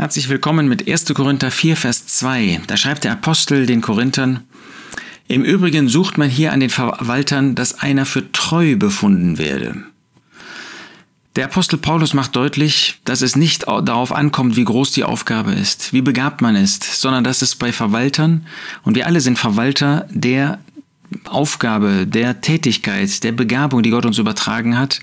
Herzlich willkommen mit 1. Korinther 4, Vers 2. Da schreibt der Apostel den Korinthern, Im Übrigen sucht man hier an den Verwaltern, dass einer für treu befunden werde. Der Apostel Paulus macht deutlich, dass es nicht darauf ankommt, wie groß die Aufgabe ist, wie begabt man ist, sondern dass es bei Verwaltern, und wir alle sind Verwalter der Aufgabe, der Tätigkeit, der Begabung, die Gott uns übertragen hat,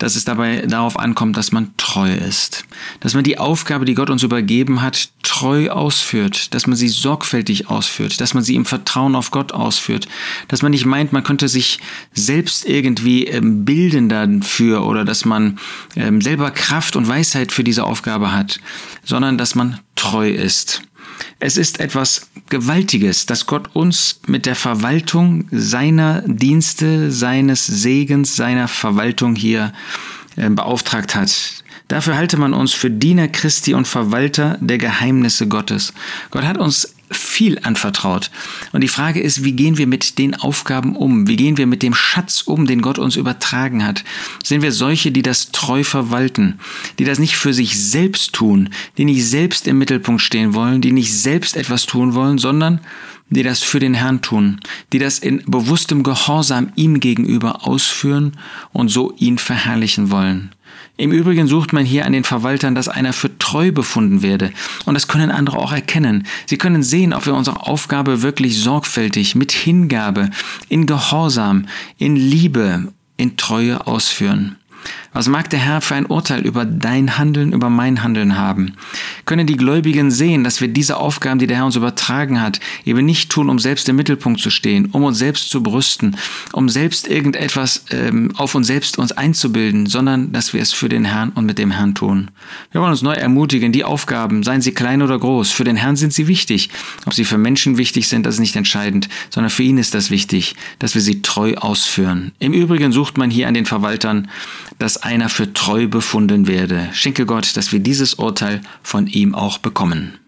dass es dabei darauf ankommt, dass man treu ist. Dass man die Aufgabe, die Gott uns übergeben hat, treu ausführt, dass man sie sorgfältig ausführt, dass man sie im Vertrauen auf Gott ausführt, dass man nicht meint, man könnte sich selbst irgendwie ähm, bilden dafür oder dass man ähm, selber Kraft und Weisheit für diese Aufgabe hat, sondern dass man treu ist. Es ist etwas Gewaltiges, dass Gott uns mit der Verwaltung seiner Dienste, seines Segens, seiner Verwaltung hier äh, beauftragt hat. Dafür halte man uns für Diener Christi und Verwalter der Geheimnisse Gottes. Gott hat uns viel anvertraut. Und die Frage ist, wie gehen wir mit den Aufgaben um? Wie gehen wir mit dem Schatz um, den Gott uns übertragen hat? Sind wir solche, die das treu verwalten, die das nicht für sich selbst tun, die nicht selbst im Mittelpunkt stehen wollen, die nicht selbst etwas tun wollen, sondern die das für den Herrn tun, die das in bewusstem Gehorsam ihm gegenüber ausführen und so ihn verherrlichen wollen. Im Übrigen sucht man hier an den Verwaltern, dass einer für treu befunden werde. Und das können andere auch erkennen. Sie können sehen, ob wir unsere Aufgabe wirklich sorgfältig, mit Hingabe, in Gehorsam, in Liebe, in Treue ausführen. Was mag der Herr für ein Urteil über dein Handeln, über mein Handeln haben? Können die Gläubigen sehen, dass wir diese Aufgaben, die der Herr uns übertragen hat, eben nicht tun, um selbst im Mittelpunkt zu stehen, um uns selbst zu brüsten, um selbst irgendetwas ähm, auf uns selbst uns einzubilden, sondern dass wir es für den Herrn und mit dem Herrn tun. Wir wollen uns neu ermutigen, die Aufgaben, seien sie klein oder groß, für den Herrn sind sie wichtig. Ob sie für Menschen wichtig sind, das ist nicht entscheidend, sondern für ihn ist das wichtig, dass wir sie treu ausführen. Im Übrigen sucht man hier an den Verwaltern, dass einer für treu befunden werde. Schenke Gott, dass wir dieses Urteil von ihm auch bekommen.